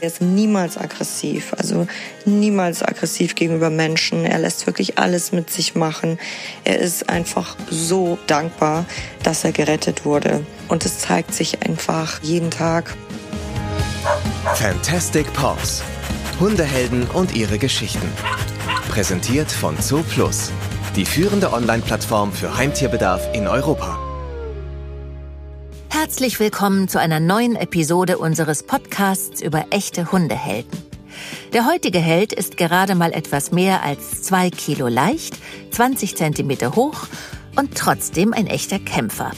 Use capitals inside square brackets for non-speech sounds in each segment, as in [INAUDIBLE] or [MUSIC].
Er ist niemals aggressiv, also niemals aggressiv gegenüber Menschen. Er lässt wirklich alles mit sich machen. Er ist einfach so dankbar, dass er gerettet wurde. Und es zeigt sich einfach jeden Tag. Fantastic Paws. Hundehelden und ihre Geschichten. Präsentiert von Zoo Plus, die führende Online-Plattform für Heimtierbedarf in Europa. Herzlich willkommen zu einer neuen Episode unseres Podcasts über echte Hundehelden. Der heutige Held ist gerade mal etwas mehr als zwei Kilo leicht, 20 Zentimeter hoch und trotzdem ein echter Kämpfer.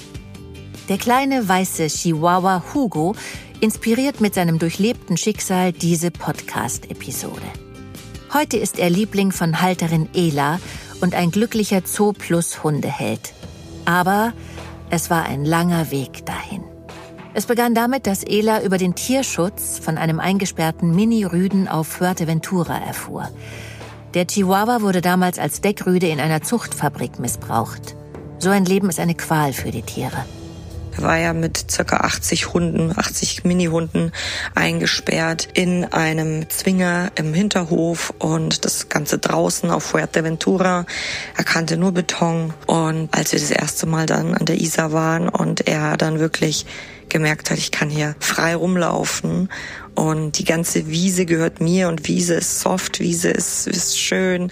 Der kleine weiße Chihuahua Hugo inspiriert mit seinem durchlebten Schicksal diese Podcast-Episode. Heute ist er Liebling von Halterin Ela und ein glücklicher Zoo Plus Hundeheld. Aber es war ein langer Weg dahin. Es begann damit, dass Ela über den Tierschutz von einem eingesperrten Mini-Rüden auf Fuerteventura erfuhr. Der Chihuahua wurde damals als Deckrüde in einer Zuchtfabrik missbraucht. So ein Leben ist eine Qual für die Tiere. Er war ja mit circa 80 Hunden, 80 Mini-Hunden eingesperrt in einem Zwinger im Hinterhof und das Ganze draußen auf Fuerteventura. Er kannte nur Beton und als wir das erste Mal dann an der Isar waren und er dann wirklich gemerkt hat, ich kann hier frei rumlaufen und die ganze Wiese gehört mir und Wiese ist soft, Wiese ist, ist schön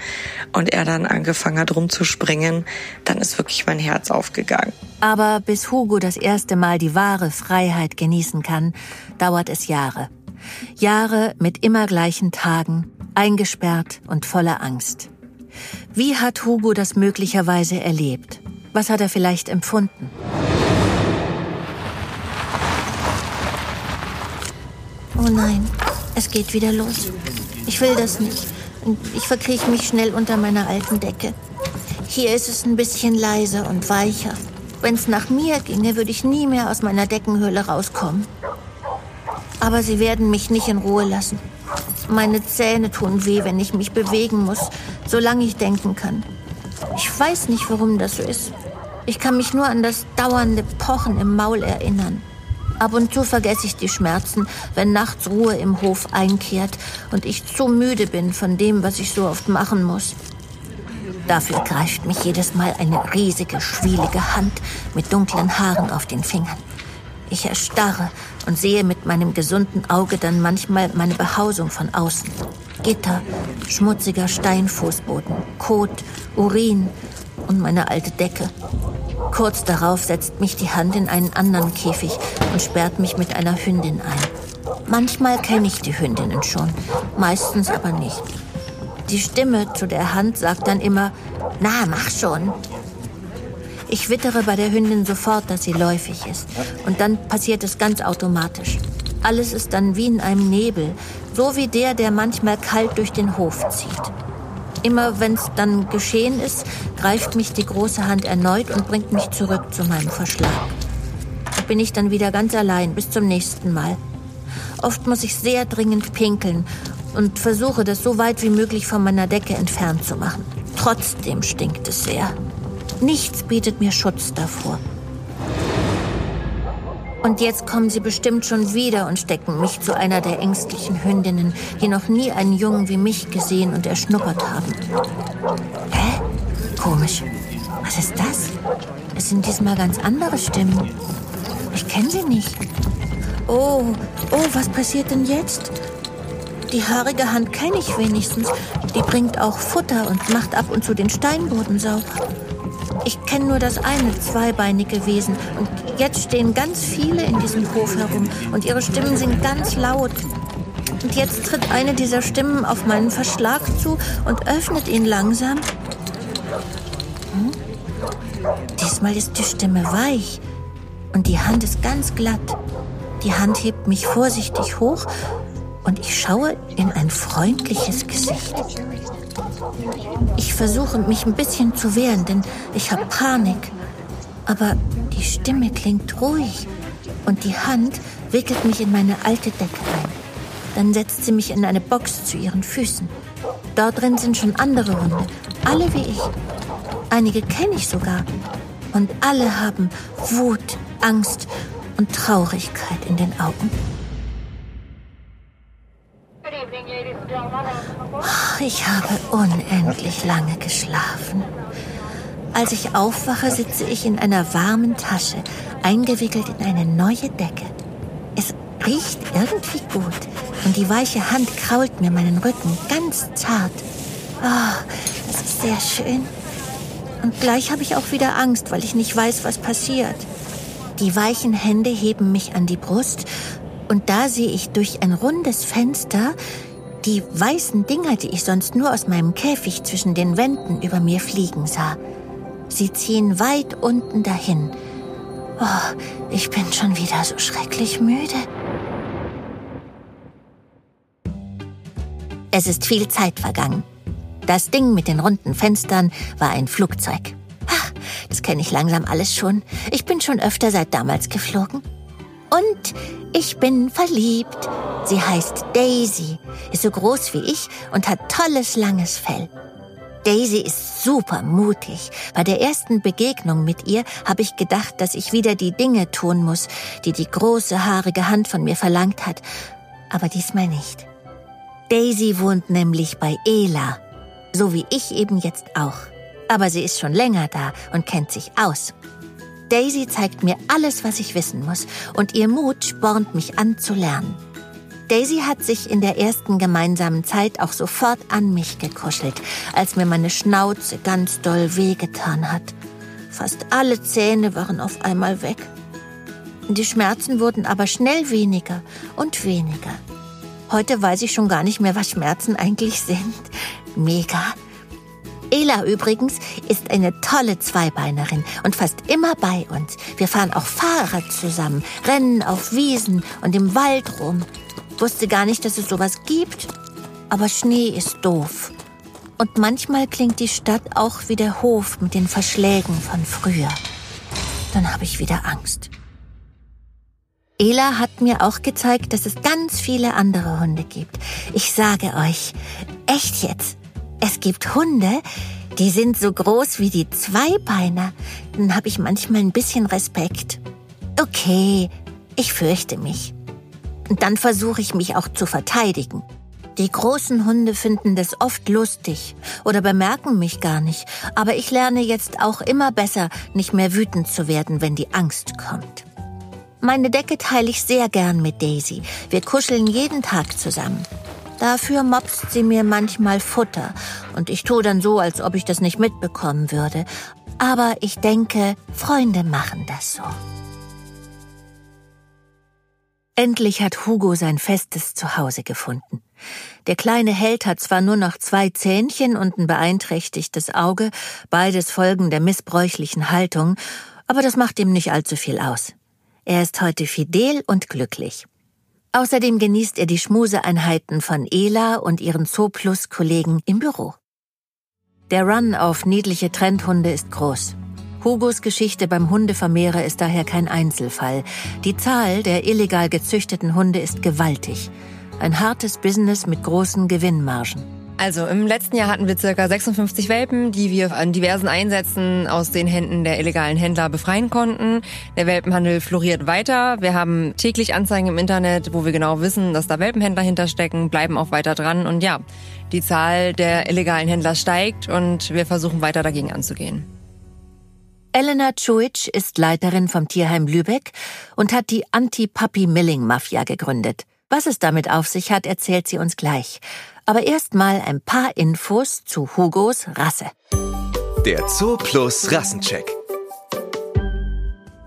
und er dann angefangen hat rumzuspringen, dann ist wirklich mein Herz aufgegangen. Aber bis Hugo das erste Mal die wahre Freiheit genießen kann, dauert es Jahre. Jahre mit immer gleichen Tagen, eingesperrt und voller Angst. Wie hat Hugo das möglicherweise erlebt? Was hat er vielleicht empfunden? Oh nein, es geht wieder los. Ich will das nicht. Ich verkrieche mich schnell unter meiner alten Decke. Hier ist es ein bisschen leiser und weicher. Wenn es nach mir ginge, würde ich nie mehr aus meiner Deckenhöhle rauskommen. Aber sie werden mich nicht in Ruhe lassen. Meine Zähne tun weh, wenn ich mich bewegen muss, solange ich denken kann. Ich weiß nicht, warum das so ist. Ich kann mich nur an das dauernde Pochen im Maul erinnern. Ab und zu vergesse ich die Schmerzen, wenn nachts Ruhe im Hof einkehrt und ich zu müde bin von dem, was ich so oft machen muss. Dafür greift mich jedes Mal eine riesige, schwielige Hand mit dunklen Haaren auf den Fingern. Ich erstarre und sehe mit meinem gesunden Auge dann manchmal meine Behausung von außen. Gitter, schmutziger Steinfußboden, Kot, Urin und meine alte Decke. Kurz darauf setzt mich die Hand in einen anderen Käfig und sperrt mich mit einer Hündin ein. Manchmal kenne ich die Hündinnen schon, meistens aber nicht. Die Stimme zu der Hand sagt dann immer, na, mach schon. Ich wittere bei der Hündin sofort, dass sie läufig ist. Und dann passiert es ganz automatisch. Alles ist dann wie in einem Nebel, so wie der, der manchmal kalt durch den Hof zieht. Immer wenn es dann geschehen ist, greift mich die große Hand erneut und bringt mich zurück zu meinem Verschlag. Da bin ich dann wieder ganz allein bis zum nächsten Mal. Oft muss ich sehr dringend pinkeln und versuche das so weit wie möglich von meiner Decke entfernt zu machen. Trotzdem stinkt es sehr. Nichts bietet mir Schutz davor. Und jetzt kommen sie bestimmt schon wieder und stecken mich zu einer der ängstlichen Hündinnen, die noch nie einen Jungen wie mich gesehen und erschnuppert haben. Hä? Komisch. Was ist das? Es sind diesmal ganz andere Stimmen. Ich kenne sie nicht. Oh, oh, was passiert denn jetzt? Die haarige Hand kenne ich wenigstens. Die bringt auch Futter und macht ab und zu den Steinboden sauber. Ich kenne nur das eine zweibeinige Wesen und jetzt stehen ganz viele in diesem Hof herum und ihre Stimmen sind ganz laut. Und jetzt tritt eine dieser Stimmen auf meinen Verschlag zu und öffnet ihn langsam. Hm? Diesmal ist die Stimme weich und die Hand ist ganz glatt. Die Hand hebt mich vorsichtig hoch und ich schaue in ein freundliches Gesicht. Ich versuche mich ein bisschen zu wehren, denn ich habe Panik. Aber die Stimme klingt ruhig und die Hand wickelt mich in meine alte Decke ein. Dann setzt sie mich in eine Box zu ihren Füßen. Dort drin sind schon andere Hunde, alle wie ich. Einige kenne ich sogar. Und alle haben Wut, Angst und Traurigkeit in den Augen. Ich habe unendlich lange geschlafen. Als ich aufwache, sitze ich in einer warmen Tasche, eingewickelt in eine neue Decke. Es riecht irgendwie gut und die weiche Hand krault mir meinen Rücken ganz zart. Oh, das ist sehr schön. Und gleich habe ich auch wieder Angst, weil ich nicht weiß, was passiert. Die weichen Hände heben mich an die Brust und da sehe ich durch ein rundes Fenster die weißen Dinger, die ich sonst nur aus meinem Käfig zwischen den Wänden über mir fliegen sah. Sie ziehen weit unten dahin. Oh, ich bin schon wieder so schrecklich müde. Es ist viel Zeit vergangen. Das Ding mit den runden Fenstern war ein Flugzeug. Ach, das kenne ich langsam alles schon. Ich bin schon öfter seit damals geflogen. Und ich bin verliebt. Sie heißt Daisy, ist so groß wie ich und hat tolles langes Fell. Daisy ist super mutig. Bei der ersten Begegnung mit ihr habe ich gedacht, dass ich wieder die Dinge tun muss, die die große haarige Hand von mir verlangt hat. Aber diesmal nicht. Daisy wohnt nämlich bei Ela, so wie ich eben jetzt auch. Aber sie ist schon länger da und kennt sich aus. Daisy zeigt mir alles, was ich wissen muss, und ihr Mut spornt mich an zu lernen. Daisy hat sich in der ersten gemeinsamen Zeit auch sofort an mich gekuschelt, als mir meine Schnauze ganz doll wehgetan hat. Fast alle Zähne waren auf einmal weg. Die Schmerzen wurden aber schnell weniger und weniger. Heute weiß ich schon gar nicht mehr, was Schmerzen eigentlich sind. Mega. Ela übrigens ist eine tolle Zweibeinerin und fast immer bei uns. Wir fahren auch Fahrrad zusammen, rennen auf Wiesen und im Wald rum. Wusste gar nicht, dass es sowas gibt. Aber Schnee ist doof. Und manchmal klingt die Stadt auch wie der Hof mit den Verschlägen von früher. Dann habe ich wieder Angst. Ela hat mir auch gezeigt, dass es ganz viele andere Hunde gibt. Ich sage euch, echt jetzt, es gibt Hunde, die sind so groß wie die Zweibeiner. Dann habe ich manchmal ein bisschen Respekt. Okay, ich fürchte mich. Und dann versuche ich mich auch zu verteidigen. Die großen Hunde finden das oft lustig oder bemerken mich gar nicht, aber ich lerne jetzt auch immer besser, nicht mehr wütend zu werden, wenn die Angst kommt. Meine Decke teile ich sehr gern mit Daisy. Wir kuscheln jeden Tag zusammen. Dafür mopst sie mir manchmal Futter und ich tue dann so, als ob ich das nicht mitbekommen würde. Aber ich denke, Freunde machen das so. Endlich hat Hugo sein festes Zuhause gefunden. Der kleine Held hat zwar nur noch zwei Zähnchen und ein beeinträchtigtes Auge, beides Folgen der missbräuchlichen Haltung, aber das macht ihm nicht allzu viel aus. Er ist heute fidel und glücklich. Außerdem genießt er die Schmuseeinheiten von Ela und ihren Zooplus-Kollegen im Büro. Der Run auf niedliche Trendhunde ist groß. Hugos Geschichte beim Hundevermehrer ist daher kein Einzelfall. Die Zahl der illegal gezüchteten Hunde ist gewaltig. Ein hartes Business mit großen Gewinnmargen. Also im letzten Jahr hatten wir circa 56 Welpen, die wir an diversen Einsätzen aus den Händen der illegalen Händler befreien konnten. Der Welpenhandel floriert weiter. Wir haben täglich Anzeigen im Internet, wo wir genau wissen, dass da Welpenhändler hinterstecken, bleiben auch weiter dran. Und ja, die Zahl der illegalen Händler steigt und wir versuchen weiter dagegen anzugehen. Elena Czuic ist Leiterin vom Tierheim Lübeck und hat die Anti-Puppy-Milling-Mafia gegründet. Was es damit auf sich hat, erzählt sie uns gleich. Aber erstmal ein paar Infos zu Hugos Rasse. Der Zoo Plus Rassencheck.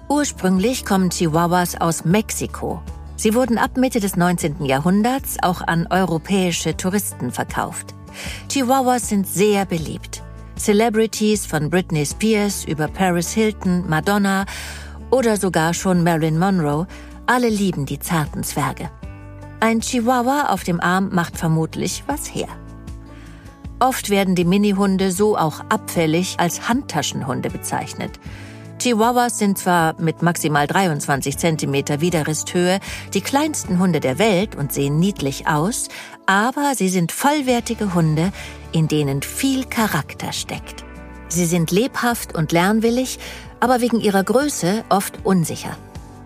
Ursprünglich kommen Chihuahuas aus Mexiko. Sie wurden ab Mitte des 19. Jahrhunderts auch an europäische Touristen verkauft. Chihuahuas sind sehr beliebt. Celebrities von Britney Spears über Paris Hilton, Madonna oder sogar schon Marilyn Monroe, alle lieben die zarten Zwerge. Ein Chihuahua auf dem Arm macht vermutlich was her. Oft werden die Minihunde so auch abfällig als Handtaschenhunde bezeichnet. Chihuahuas sind zwar mit maximal 23 cm Widerristhöhe die kleinsten Hunde der Welt und sehen niedlich aus, aber sie sind vollwertige Hunde, in denen viel Charakter steckt. Sie sind lebhaft und lernwillig, aber wegen ihrer Größe oft unsicher.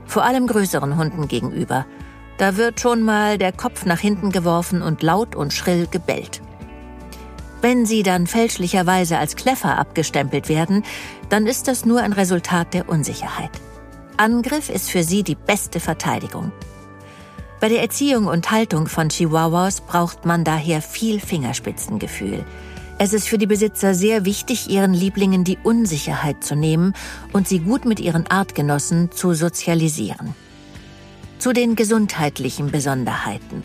Vor allem größeren Hunden gegenüber – Da wird schon mal der Kopf nach hinten geworfen und laut und schrill gebellt. Wenn sie dann fälschlicherweise als Kleffer abgestempelt werden, dann ist das nur ein Resultat der Unsicherheit. Angriff ist für sie die beste Verteidigung. Bei der Erziehung und Haltung von Chihuahuas braucht man daher viel Fingerspitzengefühl. Es ist für die Besitzer sehr wichtig, ihren Lieblingen die Unsicherheit zu nehmen und sie gut mit ihren Artgenossen zu sozialisieren. Zu den gesundheitlichen Besonderheiten.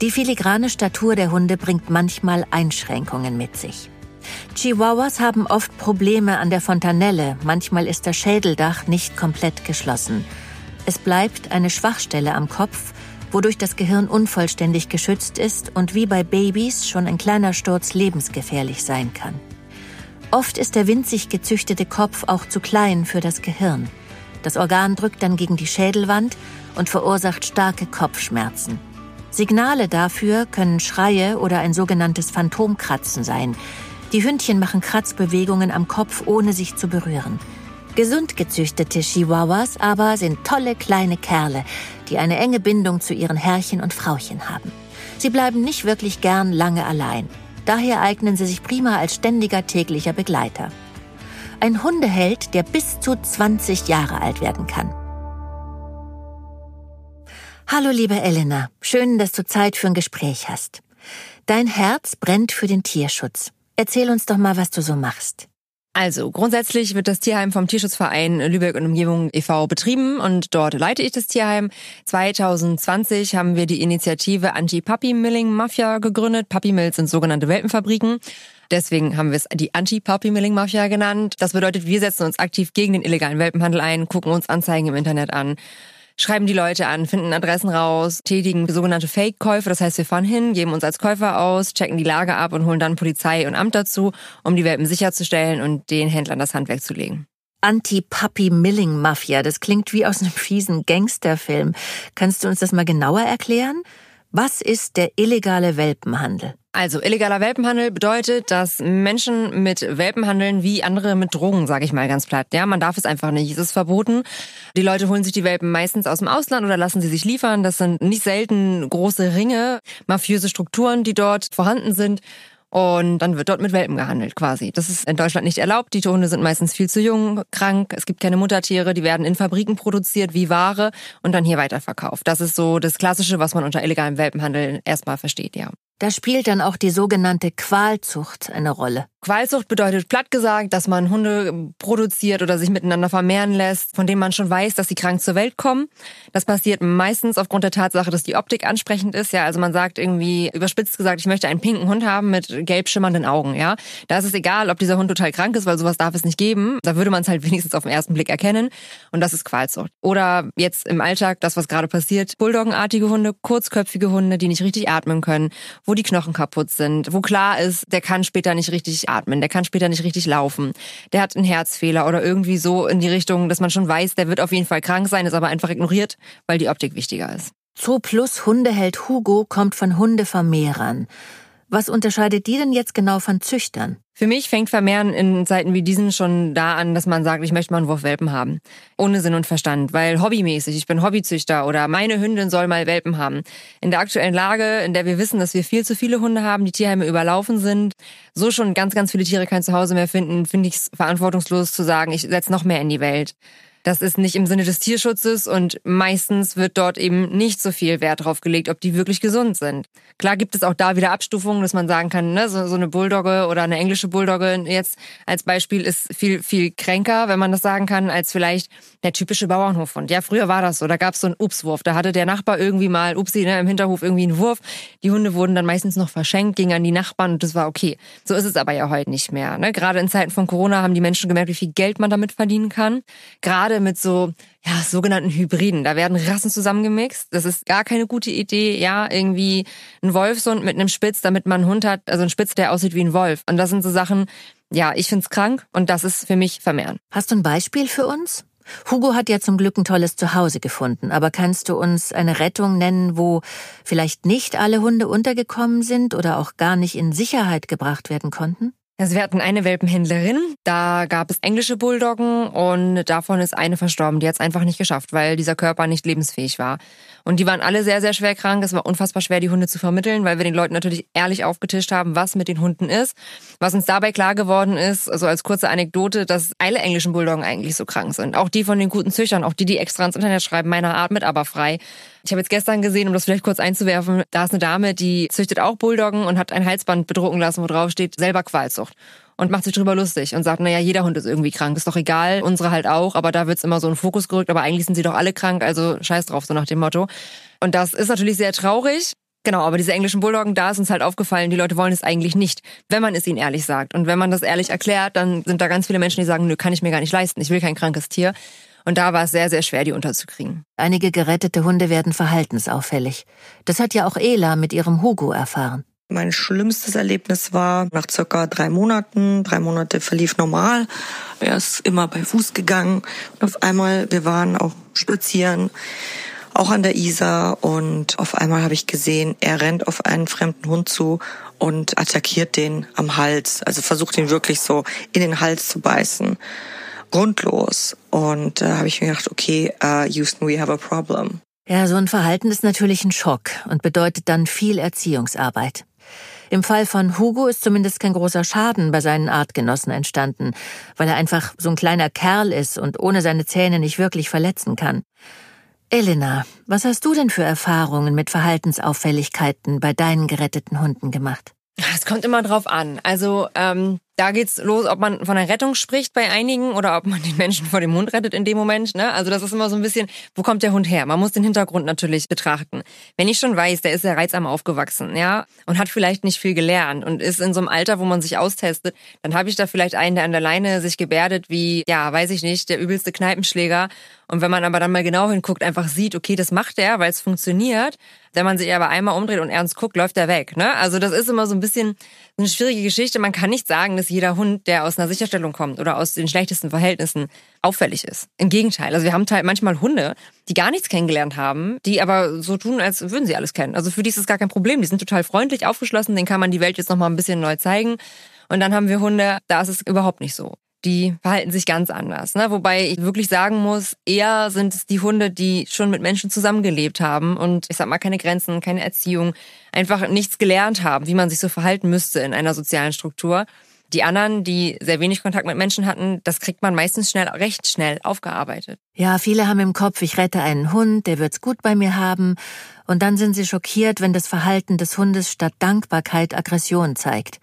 Die filigrane Statur der Hunde bringt manchmal Einschränkungen mit sich. Chihuahuas haben oft Probleme an der Fontanelle, manchmal ist das Schädeldach nicht komplett geschlossen. Es bleibt eine Schwachstelle am Kopf, wodurch das Gehirn unvollständig geschützt ist und wie bei Babys schon ein kleiner Sturz lebensgefährlich sein kann. Oft ist der winzig gezüchtete Kopf auch zu klein für das Gehirn. Das Organ drückt dann gegen die Schädelwand und verursacht starke Kopfschmerzen. Signale dafür können Schreie oder ein sogenanntes Phantomkratzen sein. Die Hündchen machen Kratzbewegungen am Kopf, ohne sich zu berühren. Gesund gezüchtete Chihuahuas aber sind tolle kleine Kerle, die eine enge Bindung zu ihren Herrchen und Frauchen haben. Sie bleiben nicht wirklich gern lange allein. Daher eignen sie sich prima als ständiger täglicher Begleiter. Ein Hundeheld, der bis zu 20 Jahre alt werden kann. Hallo liebe Elena, schön, dass du Zeit für ein Gespräch hast. Dein Herz brennt für den Tierschutz. Erzähl uns doch mal, was du so machst. Also grundsätzlich wird das Tierheim vom Tierschutzverein Lübeck und Umgebung e.V. betrieben und dort leite ich das Tierheim. 2020 haben wir die Initiative Anti-Puppy-Milling Mafia gegründet. Puppy Mills sind sogenannte Welpenfabriken. Deswegen haben wir es die Anti-Puppy-Milling-Mafia genannt. Das bedeutet, wir setzen uns aktiv gegen den illegalen Welpenhandel ein, gucken uns Anzeigen im Internet an schreiben die Leute an, finden Adressen raus, tätigen sogenannte Fake-Käufe. Das heißt, wir fahren hin, geben uns als Käufer aus, checken die Lage ab und holen dann Polizei und Amt dazu, um die Welpen sicherzustellen und den Händlern das Handwerk zu legen. Anti-Puppy-Milling-Mafia, das klingt wie aus einem fiesen Gangsterfilm. Kannst du uns das mal genauer erklären? Was ist der illegale Welpenhandel? Also illegaler Welpenhandel bedeutet, dass Menschen mit Welpen handeln wie andere mit Drogen, sage ich mal ganz platt. Ja, man darf es einfach nicht. Es ist verboten. Die Leute holen sich die Welpen meistens aus dem Ausland oder lassen sie sich liefern. Das sind nicht selten große Ringe, mafiöse Strukturen, die dort vorhanden sind. Und dann wird dort mit Welpen gehandelt quasi. Das ist in Deutschland nicht erlaubt. Die Hunde sind meistens viel zu jung, krank. Es gibt keine Muttertiere. Die werden in Fabriken produziert wie Ware und dann hier weiterverkauft. Das ist so das Klassische, was man unter illegalem Welpenhandel erstmal versteht, ja. Da spielt dann auch die sogenannte Qualzucht eine Rolle. Qualzucht bedeutet platt gesagt, dass man Hunde produziert oder sich miteinander vermehren lässt, von denen man schon weiß, dass sie krank zur Welt kommen. Das passiert meistens aufgrund der Tatsache, dass die Optik ansprechend ist. Ja, also man sagt irgendwie überspitzt gesagt, ich möchte einen pinken Hund haben mit gelb schimmernden Augen. Ja, da ist es egal, ob dieser Hund total krank ist, weil sowas darf es nicht geben. Da würde man es halt [LAUGHS] wenigstens auf den ersten Blick erkennen. Und das ist Qualzucht. Oder jetzt im Alltag das, was gerade passiert: Bulldoggenartige Hunde, kurzköpfige Hunde, die nicht richtig atmen können, wo die Knochen kaputt sind, wo klar ist, der kann später nicht richtig atmen, der kann später nicht richtig laufen, der hat einen Herzfehler oder irgendwie so in die Richtung, dass man schon weiß, der wird auf jeden Fall krank sein, ist aber einfach ignoriert, weil die Optik wichtiger ist. Zoo Plus Hundeheld Hugo kommt von Hundevermehrern. Was unterscheidet die denn jetzt genau von Züchtern? Für mich fängt Vermehren in Zeiten wie diesen schon da an, dass man sagt, ich möchte mal einen Wurf Welpen haben. Ohne Sinn und Verstand, weil hobbymäßig, ich bin Hobbyzüchter oder meine Hündin soll mal Welpen haben. In der aktuellen Lage, in der wir wissen, dass wir viel zu viele Hunde haben, die Tierheime überlaufen sind, so schon ganz, ganz viele Tiere kein Zuhause mehr finden, finde ich es verantwortungslos zu sagen, ich setze noch mehr in die Welt. Das ist nicht im Sinne des Tierschutzes und meistens wird dort eben nicht so viel Wert drauf gelegt, ob die wirklich gesund sind. Klar gibt es auch da wieder Abstufungen, dass man sagen kann, ne, so, so eine Bulldogge oder eine englische Bulldogge jetzt als Beispiel ist viel, viel kränker, wenn man das sagen kann, als vielleicht der typische Bauernhofhund. Ja, früher war das so, da gab es so einen Upswurf. Da hatte der Nachbar irgendwie mal, upsi, ne, im Hinterhof irgendwie einen Wurf. Die Hunde wurden dann meistens noch verschenkt, gingen an die Nachbarn und das war okay. So ist es aber ja heute nicht mehr. Ne? Gerade in Zeiten von Corona haben die Menschen gemerkt, wie viel Geld man damit verdienen kann. Gerade mit so ja, sogenannten Hybriden. Da werden Rassen zusammengemixt. Das ist gar keine gute Idee. Ja, irgendwie ein Wolfshund mit einem Spitz, damit man einen Hund hat, also ein Spitz, der aussieht wie ein Wolf. Und das sind so Sachen, ja, ich find's krank und das ist für mich vermehren. Hast du ein Beispiel für uns? Hugo hat ja zum Glück ein tolles Zuhause gefunden, aber kannst du uns eine Rettung nennen, wo vielleicht nicht alle Hunde untergekommen sind oder auch gar nicht in Sicherheit gebracht werden konnten? Also wir hatten eine Welpenhändlerin, da gab es englische Bulldoggen und davon ist eine verstorben. Die hat es einfach nicht geschafft, weil dieser Körper nicht lebensfähig war. Und die waren alle sehr, sehr schwer krank. Es war unfassbar schwer, die Hunde zu vermitteln, weil wir den Leuten natürlich ehrlich aufgetischt haben, was mit den Hunden ist. Was uns dabei klar geworden ist, also als kurze Anekdote, dass alle englischen Bulldoggen eigentlich so krank sind. Auch die von den guten Züchtern, auch die, die extra ins Internet schreiben, meiner Art mit aber frei. Ich habe jetzt gestern gesehen, um das vielleicht kurz einzuwerfen, da ist eine Dame, die züchtet auch Bulldoggen und hat ein Halsband bedrucken lassen, wo drauf steht, selber Qualzucht. Und macht sich drüber lustig und sagt, naja, jeder Hund ist irgendwie krank, ist doch egal, unsere halt auch, aber da wird's immer so ein Fokus gerückt, aber eigentlich sind sie doch alle krank, also scheiß drauf, so nach dem Motto. Und das ist natürlich sehr traurig, Genau, aber diese englischen Bulldoggen, da ist uns halt aufgefallen, die Leute wollen es eigentlich nicht, wenn man es ihnen ehrlich sagt. Und wenn man das ehrlich erklärt, dann sind da ganz viele Menschen, die sagen, nö, kann ich mir gar nicht leisten, ich will kein krankes Tier. Und da war es sehr, sehr schwer, die unterzukriegen. Einige gerettete Hunde werden verhaltensauffällig. Das hat ja auch Ela mit ihrem Hugo erfahren. Mein schlimmstes Erlebnis war nach circa drei Monaten. Drei Monate verlief normal. Er ist immer bei Fuß gegangen. Und auf einmal, wir waren auch spazieren, auch an der Isar. Und auf einmal habe ich gesehen, er rennt auf einen fremden Hund zu und attackiert den am Hals. Also versucht ihn wirklich so in den Hals zu beißen grundlos. Und da äh, habe ich mir gedacht, okay, uh, Houston, we have a problem. Ja, so ein Verhalten ist natürlich ein Schock und bedeutet dann viel Erziehungsarbeit. Im Fall von Hugo ist zumindest kein großer Schaden bei seinen Artgenossen entstanden, weil er einfach so ein kleiner Kerl ist und ohne seine Zähne nicht wirklich verletzen kann. Elena, was hast du denn für Erfahrungen mit Verhaltensauffälligkeiten bei deinen geretteten Hunden gemacht? Es kommt immer drauf an. Also ähm, da geht's los, ob man von einer Rettung spricht bei einigen oder ob man den Menschen vor dem Hund rettet in dem Moment. Ne? Also das ist immer so ein bisschen, wo kommt der Hund her? Man muss den Hintergrund natürlich betrachten. Wenn ich schon weiß, der ist sehr reizarm aufgewachsen, ja, und hat vielleicht nicht viel gelernt und ist in so einem Alter, wo man sich austestet, dann habe ich da vielleicht einen, der an der Leine sich gebärdet wie, ja, weiß ich nicht, der übelste Kneipenschläger. Und wenn man aber dann mal genau hinguckt, einfach sieht, okay, das macht er, weil es funktioniert. Wenn man sich aber einmal umdreht und ernst guckt, läuft er weg. Ne? Also das ist immer so ein bisschen eine schwierige Geschichte. Man kann nicht sagen, dass jeder Hund, der aus einer Sicherstellung kommt oder aus den schlechtesten Verhältnissen, auffällig ist. Im Gegenteil. Also wir haben halt manchmal Hunde, die gar nichts kennengelernt haben, die aber so tun, als würden sie alles kennen. Also für die ist es gar kein Problem. Die sind total freundlich, aufgeschlossen, denen kann man die Welt jetzt nochmal ein bisschen neu zeigen. Und dann haben wir Hunde, da ist es überhaupt nicht so die verhalten sich ganz anders. Ne? Wobei ich wirklich sagen muss, eher sind es die Hunde, die schon mit Menschen zusammengelebt haben und ich sag mal keine Grenzen, keine Erziehung, einfach nichts gelernt haben, wie man sich so verhalten müsste in einer sozialen Struktur. Die anderen, die sehr wenig Kontakt mit Menschen hatten, das kriegt man meistens schnell, recht schnell aufgearbeitet. Ja, viele haben im Kopf, ich rette einen Hund, der wird's gut bei mir haben. Und dann sind sie schockiert, wenn das Verhalten des Hundes statt Dankbarkeit Aggression zeigt.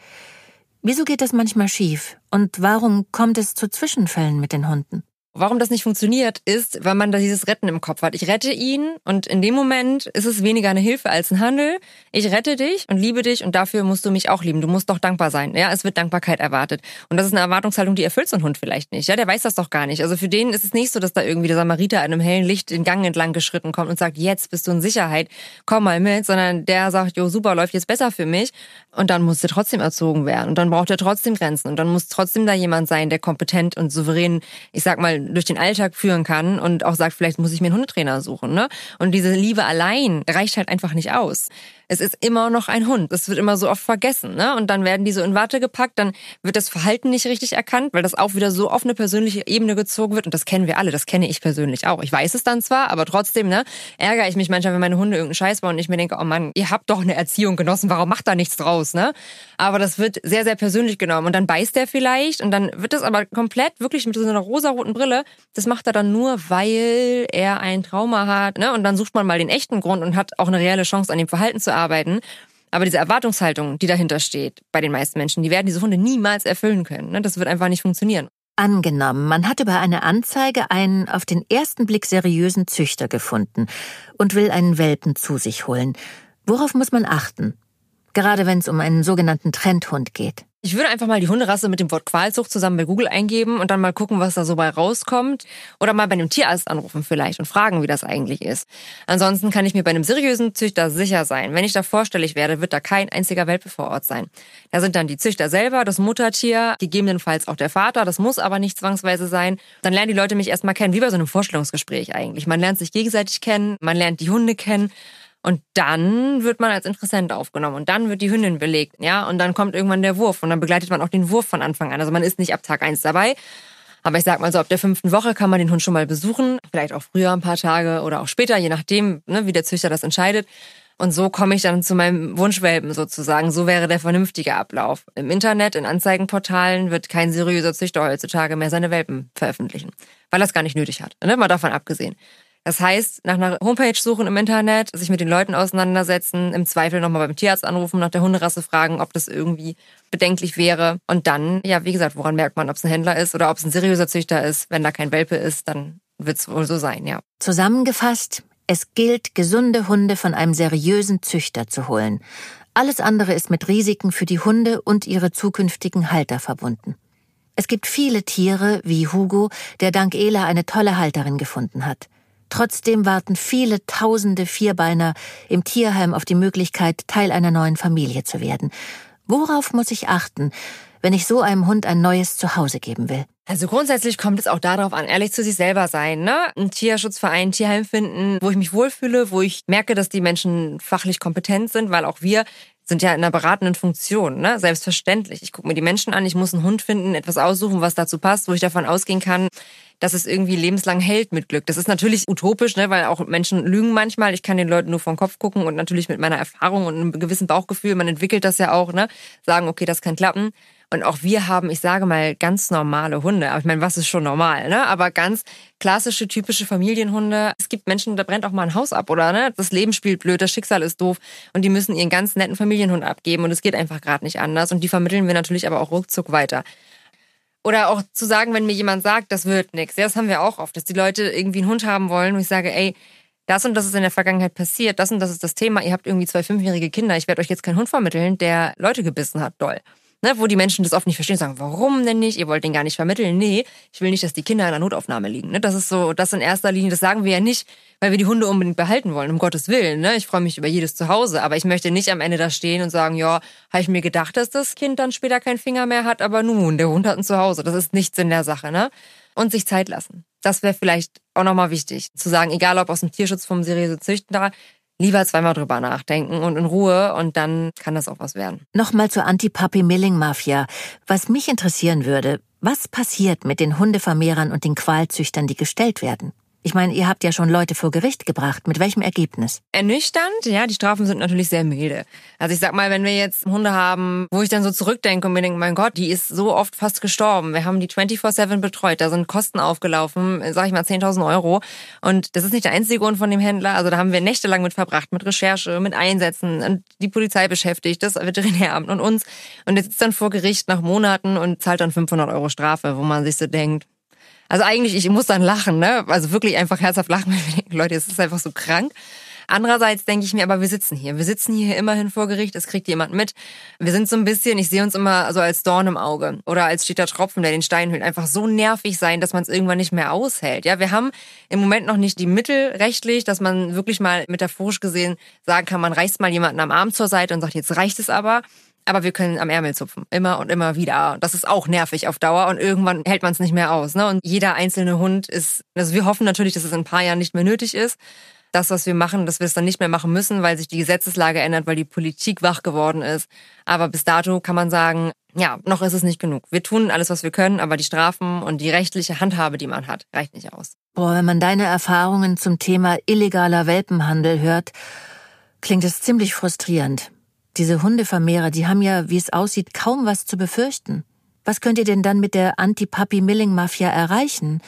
Wieso geht das manchmal schief? Und warum kommt es zu Zwischenfällen mit den Hunden? Warum das nicht funktioniert, ist, weil man da dieses Retten im Kopf hat. Ich rette ihn und in dem Moment ist es weniger eine Hilfe als ein Handel. Ich rette dich und liebe dich und dafür musst du mich auch lieben. Du musst doch dankbar sein. Ja, es wird Dankbarkeit erwartet. Und das ist eine Erwartungshaltung, die erfüllt so ein Hund vielleicht nicht. Ja, der weiß das doch gar nicht. Also für den ist es nicht so, dass da irgendwie der Samariter in einem hellen Licht den Gang entlang geschritten kommt und sagt, jetzt bist du in Sicherheit, komm mal mit, sondern der sagt, jo, super, läuft jetzt besser für mich. Und dann muss der trotzdem erzogen werden. Und dann braucht er trotzdem Grenzen. Und dann muss trotzdem da jemand sein, der kompetent und souverän, ich sag mal, durch den Alltag führen kann und auch sagt, vielleicht muss ich mir einen Hundetrainer suchen. Ne? Und diese Liebe allein reicht halt einfach nicht aus es ist immer noch ein Hund. Das wird immer so oft vergessen. Ne? Und dann werden die so in Warte gepackt, dann wird das Verhalten nicht richtig erkannt, weil das auch wieder so auf eine persönliche Ebene gezogen wird. Und das kennen wir alle, das kenne ich persönlich auch. Ich weiß es dann zwar, aber trotzdem ne, ärgere ich mich manchmal, wenn meine Hunde irgendeinen Scheiß bauen und ich mir denke, oh Mann, ihr habt doch eine Erziehung genossen, warum macht da nichts draus? Ne? Aber das wird sehr, sehr persönlich genommen. Und dann beißt der vielleicht und dann wird das aber komplett wirklich mit so einer rosaroten Brille, das macht er dann nur, weil er ein Trauma hat. Ne? Und dann sucht man mal den echten Grund und hat auch eine reelle Chance, an dem Verhalten zu arbeiten. Aber diese Erwartungshaltung, die dahinter steht bei den meisten Menschen, die werden diese Hunde niemals erfüllen können. Ne? Das wird einfach nicht funktionieren. Angenommen, man hat über eine Anzeige einen auf den ersten Blick seriösen Züchter gefunden und will einen Welpen zu sich holen. Worauf muss man achten? Gerade wenn es um einen sogenannten Trendhund geht. Ich würde einfach mal die Hunderasse mit dem Wort Qualzucht zusammen bei Google eingeben und dann mal gucken, was da so bei rauskommt. Oder mal bei einem Tierarzt anrufen vielleicht und fragen, wie das eigentlich ist. Ansonsten kann ich mir bei einem seriösen Züchter sicher sein. Wenn ich da vorstellig werde, wird da kein einziger Welpe vor Ort sein. Da sind dann die Züchter selber, das Muttertier, gegebenenfalls auch der Vater. Das muss aber nicht zwangsweise sein. Dann lernen die Leute mich erstmal kennen, wie bei so einem Vorstellungsgespräch eigentlich. Man lernt sich gegenseitig kennen, man lernt die Hunde kennen. Und dann wird man als Interessent aufgenommen und dann wird die Hündin belegt, ja, und dann kommt irgendwann der Wurf und dann begleitet man auch den Wurf von Anfang an. Also man ist nicht ab Tag eins dabei, aber ich sag mal so, ab der fünften Woche kann man den Hund schon mal besuchen, vielleicht auch früher ein paar Tage oder auch später, je nachdem, ne, wie der Züchter das entscheidet. Und so komme ich dann zu meinem Wunschwelpen sozusagen. So wäre der vernünftige Ablauf. Im Internet, in Anzeigenportalen wird kein seriöser Züchter heutzutage mehr seine Welpen veröffentlichen, weil er es gar nicht nötig hat. Ne? Mal davon abgesehen. Das heißt, nach einer Homepage suchen im Internet, sich mit den Leuten auseinandersetzen, im Zweifel nochmal beim Tierarzt anrufen, nach der Hunderasse fragen, ob das irgendwie bedenklich wäre. Und dann, ja, wie gesagt, woran merkt man, ob es ein Händler ist oder ob es ein seriöser Züchter ist. Wenn da kein Welpe ist, dann wird es wohl so sein, ja. Zusammengefasst, es gilt, gesunde Hunde von einem seriösen Züchter zu holen. Alles andere ist mit Risiken für die Hunde und ihre zukünftigen Halter verbunden. Es gibt viele Tiere, wie Hugo, der dank Ela eine tolle Halterin gefunden hat. Trotzdem warten viele tausende Vierbeiner im Tierheim auf die Möglichkeit, Teil einer neuen Familie zu werden. Worauf muss ich achten, wenn ich so einem Hund ein neues Zuhause geben will? Also grundsätzlich kommt es auch darauf an, ehrlich zu sich selber sein, ne? Ein Tierschutzverein, ein Tierheim finden, wo ich mich wohlfühle, wo ich merke, dass die Menschen fachlich kompetent sind, weil auch wir sind ja in einer beratenden Funktion, ne? Selbstverständlich. Ich gucke mir die Menschen an, ich muss einen Hund finden, etwas aussuchen, was dazu passt, wo ich davon ausgehen kann, dass es irgendwie lebenslang hält mit Glück. Das ist natürlich utopisch, ne? weil auch Menschen lügen manchmal. Ich kann den Leuten nur vom Kopf gucken und natürlich mit meiner Erfahrung und einem gewissen Bauchgefühl, man entwickelt das ja auch, ne? Sagen, okay, das kann klappen. Und auch wir haben, ich sage mal, ganz normale Hunde. Aber ich meine, was ist schon normal, ne? Aber ganz klassische, typische Familienhunde. Es gibt Menschen, da brennt auch mal ein Haus ab, oder? Ne? Das Leben spielt blöd, das Schicksal ist doof. Und die müssen ihren ganz netten Familienhund abgeben. Und es geht einfach gerade nicht anders. Und die vermitteln wir natürlich aber auch ruckzuck weiter. Oder auch zu sagen, wenn mir jemand sagt, das wird nichts. Ja, das haben wir auch oft, dass die Leute irgendwie einen Hund haben wollen und ich sage, ey, das und das ist in der Vergangenheit passiert, das und das ist das Thema, ihr habt irgendwie zwei fünfjährige Kinder, ich werde euch jetzt keinen Hund vermitteln, der Leute gebissen hat, doll ne, wo die Menschen das oft nicht verstehen, sagen, warum denn nicht? Ihr wollt den gar nicht vermitteln. Nee, ich will nicht, dass die Kinder in der Notaufnahme liegen. Ne? Das ist so, das in erster Linie, das sagen wir ja nicht, weil wir die Hunde unbedingt behalten wollen, um Gottes Willen. Ne? Ich freue mich über jedes Zuhause, aber ich möchte nicht am Ende da stehen und sagen, ja, habe ich mir gedacht, dass das Kind dann später keinen Finger mehr hat, aber nun, der Hund hat ein Zuhause. Das ist nichts in der Sache, ne? Und sich Zeit lassen. Das wäre vielleicht auch nochmal wichtig, zu sagen, egal ob aus dem Tierschutz vom seriöse Züchter, lieber zweimal drüber nachdenken und in Ruhe und dann kann das auch was werden. Nochmal zur Anti-Puppy-Milling-Mafia. Was mich interessieren würde, was passiert mit den Hundevermehrern und den Qualzüchtern, die gestellt werden? Ich meine, ihr habt ja schon Leute vor Gericht gebracht. Mit welchem Ergebnis? Ernüchternd, ja, die Strafen sind natürlich sehr milde. Also ich sag mal, wenn wir jetzt Hunde haben, wo ich dann so zurückdenke und mir denke, mein Gott, die ist so oft fast gestorben. Wir haben die 24-7 betreut, da sind Kosten aufgelaufen, sag ich mal 10.000 Euro. Und das ist nicht der einzige Grund von dem Händler. Also da haben wir nächtelang mit verbracht, mit Recherche, mit Einsätzen und die Polizei beschäftigt, das Veterinäramt und uns. Und jetzt sitzt dann vor Gericht nach Monaten und zahlt dann 500 Euro Strafe, wo man sich so denkt, also eigentlich, ich muss dann lachen, ne? Also wirklich einfach herzhaft lachen, [LAUGHS] weil wir denken, Leute, es ist einfach so krank. Andererseits denke ich mir, aber wir sitzen hier. Wir sitzen hier immerhin vor Gericht, es kriegt jemand mit. Wir sind so ein bisschen, ich sehe uns immer so als Dorn im Auge oder als steter Tropfen, der den Stein hüllt. Einfach so nervig sein, dass man es irgendwann nicht mehr aushält. Ja, wir haben im Moment noch nicht die Mittel rechtlich, dass man wirklich mal metaphorisch gesehen sagen kann, man reißt mal jemanden am Arm zur Seite und sagt, jetzt reicht es aber aber wir können am Ärmel zupfen. Immer und immer wieder. Und das ist auch nervig auf Dauer und irgendwann hält man es nicht mehr aus. Ne? Und jeder einzelne Hund ist, also wir hoffen natürlich, dass es in ein paar Jahren nicht mehr nötig ist. Das, was wir machen, dass wir es dann nicht mehr machen müssen, weil sich die Gesetzeslage ändert, weil die Politik wach geworden ist. Aber bis dato kann man sagen, ja, noch ist es nicht genug. Wir tun alles, was wir können, aber die Strafen und die rechtliche Handhabe, die man hat, reicht nicht aus. Boah, wenn man deine Erfahrungen zum Thema illegaler Welpenhandel hört, klingt es ziemlich frustrierend. Diese Hundevermehrer, die haben ja, wie es aussieht, kaum was zu befürchten. Was könnt ihr denn dann mit der Anti-Puppy-Milling-Mafia erreichen?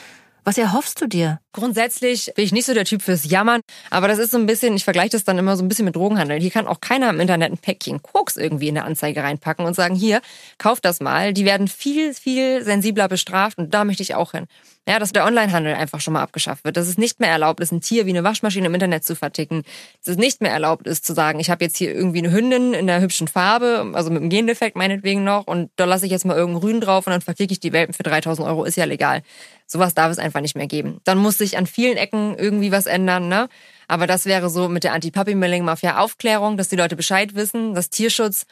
Was erhoffst du dir? Grundsätzlich bin ich nicht so der Typ fürs Jammern, aber das ist so ein bisschen, ich vergleiche das dann immer so ein bisschen mit Drogenhandel. Hier kann auch keiner im Internet ein Päckchen Koks irgendwie in der Anzeige reinpacken und sagen, hier, kauf das mal. Die werden viel, viel sensibler bestraft und da möchte ich auch hin. Ja, dass der Onlinehandel einfach schon mal abgeschafft wird. Dass es nicht mehr erlaubt ist, ein Tier wie eine Waschmaschine im Internet zu verticken. Dass es nicht mehr erlaubt ist, zu sagen, ich habe jetzt hier irgendwie eine Hündin in einer hübschen Farbe, also mit einem Gendefekt meinetwegen noch, und da lasse ich jetzt mal irgendeinen Rüden drauf und dann verklicke ich die Welpen für 3000 Euro, ist ja legal. Sowas darf es einfach nicht mehr geben. Dann muss sich an vielen Ecken irgendwie was ändern, ne? Aber das wäre so mit der Anti-Puppy-Milling-Mafia Aufklärung, dass die Leute Bescheid wissen, dass Tierschutz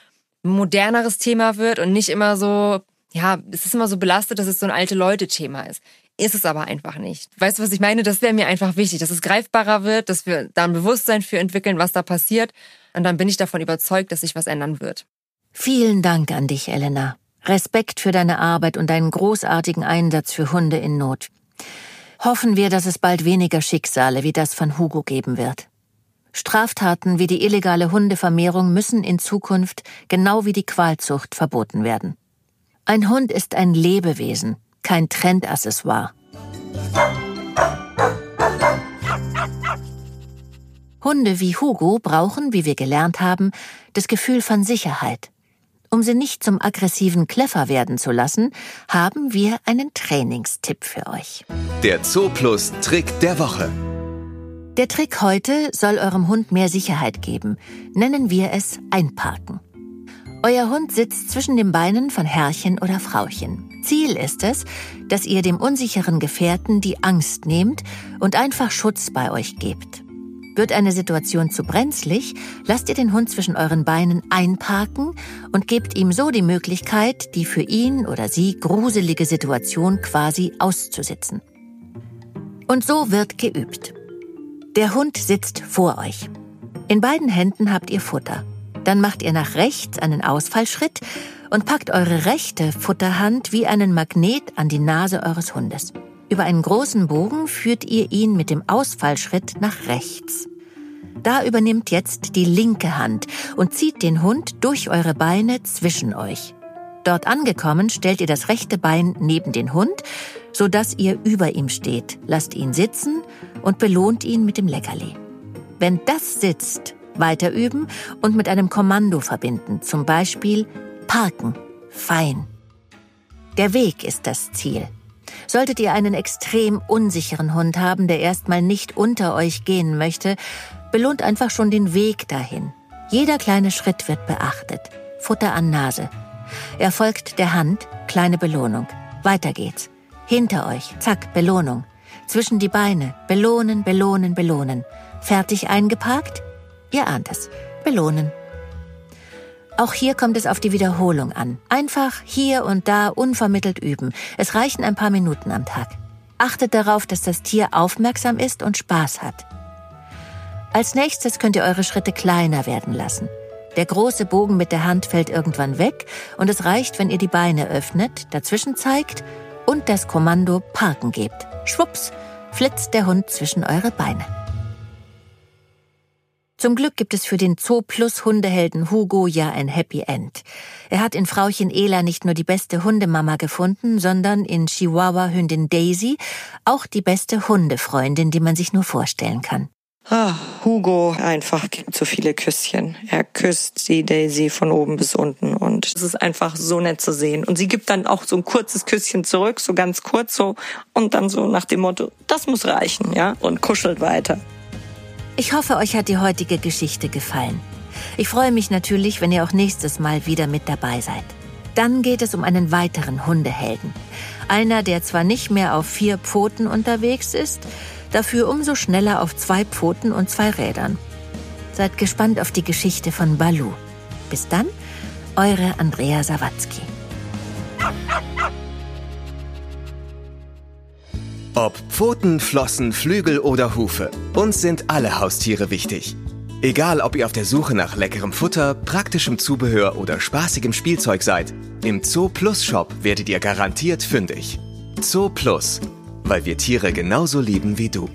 ein moderneres Thema wird und nicht immer so, ja, es ist immer so belastet, dass es so ein alte Leute-Thema ist ist es aber einfach nicht. Weißt du, was ich meine? Das wäre mir einfach wichtig, dass es greifbarer wird, dass wir da ein Bewusstsein für entwickeln, was da passiert. Und dann bin ich davon überzeugt, dass sich was ändern wird. Vielen Dank an dich, Elena. Respekt für deine Arbeit und deinen großartigen Einsatz für Hunde in Not. Hoffen wir, dass es bald weniger Schicksale wie das von Hugo geben wird. Straftaten wie die illegale Hundevermehrung müssen in Zukunft, genau wie die Qualzucht, verboten werden. Ein Hund ist ein Lebewesen, kein Trendaccessoire. Hunde wie Hugo brauchen, wie wir gelernt haben, das Gefühl von Sicherheit. Um sie nicht zum aggressiven Kleffer werden zu lassen, haben wir einen Trainingstipp für euch. Der Zooplus Trick der Woche. Der Trick heute soll eurem Hund mehr Sicherheit geben. Nennen wir es Einparken. Euer Hund sitzt zwischen den Beinen von Herrchen oder Frauchen. Ziel ist es, dass ihr dem unsicheren Gefährten die Angst nehmt und einfach Schutz bei euch gebt. Wird eine Situation zu brenzlig, lasst ihr den Hund zwischen euren Beinen einparken und gebt ihm so die Möglichkeit, die für ihn oder sie gruselige Situation quasi auszusitzen. Und so wird geübt. Der Hund sitzt vor euch. In beiden Händen habt ihr Futter. Dann macht ihr nach rechts einen Ausfallschritt und packt eure rechte Futterhand wie einen Magnet an die Nase eures Hundes. Über einen großen Bogen führt ihr ihn mit dem Ausfallschritt nach rechts. Da übernimmt jetzt die linke Hand und zieht den Hund durch eure Beine zwischen euch. Dort angekommen stellt ihr das rechte Bein neben den Hund, so dass ihr über ihm steht, lasst ihn sitzen und belohnt ihn mit dem Leckerli. Wenn das sitzt, weiter üben und mit einem Kommando verbinden, zum Beispiel parken, fein. Der Weg ist das Ziel. Solltet ihr einen extrem unsicheren Hund haben, der erstmal nicht unter euch gehen möchte, belohnt einfach schon den Weg dahin. Jeder kleine Schritt wird beachtet. Futter an Nase. Er folgt der Hand, kleine Belohnung. Weiter geht's. Hinter euch, zack, Belohnung. Zwischen die Beine, belohnen, belohnen, belohnen. Fertig eingeparkt? Ihr ahnt es. Belohnen. Auch hier kommt es auf die Wiederholung an. Einfach hier und da unvermittelt üben. Es reichen ein paar Minuten am Tag. Achtet darauf, dass das Tier aufmerksam ist und Spaß hat. Als nächstes könnt ihr eure Schritte kleiner werden lassen. Der große Bogen mit der Hand fällt irgendwann weg und es reicht, wenn ihr die Beine öffnet, dazwischen zeigt und das Kommando Parken gebt. Schwupps, flitzt der Hund zwischen eure Beine. Zum Glück gibt es für den Zoo Plus Hundehelden Hugo ja ein Happy End. Er hat in Frauchen Ela nicht nur die beste Hundemama gefunden, sondern in Chihuahua-Hündin Daisy auch die beste Hundefreundin, die man sich nur vorstellen kann. Ah, Hugo einfach gibt so viele Küsschen. Er küsst sie Daisy von oben bis unten und es ist einfach so nett zu sehen. Und sie gibt dann auch so ein kurzes Küsschen zurück, so ganz kurz so und dann so nach dem Motto, das muss reichen, ja, und kuschelt weiter. Ich hoffe, euch hat die heutige Geschichte gefallen. Ich freue mich natürlich, wenn ihr auch nächstes Mal wieder mit dabei seid. Dann geht es um einen weiteren Hundehelden. Einer, der zwar nicht mehr auf vier Pfoten unterwegs ist, dafür umso schneller auf zwei Pfoten und zwei Rädern. Seid gespannt auf die Geschichte von Balu. Bis dann, eure Andrea Sawatzki. Ob Pfoten, Flossen, Flügel oder Hufe, uns sind alle Haustiere wichtig. Egal, ob ihr auf der Suche nach leckerem Futter, praktischem Zubehör oder spaßigem Spielzeug seid, im Zoo Plus Shop werdet ihr garantiert fündig. Zoo Plus weil wir Tiere genauso lieben wie du.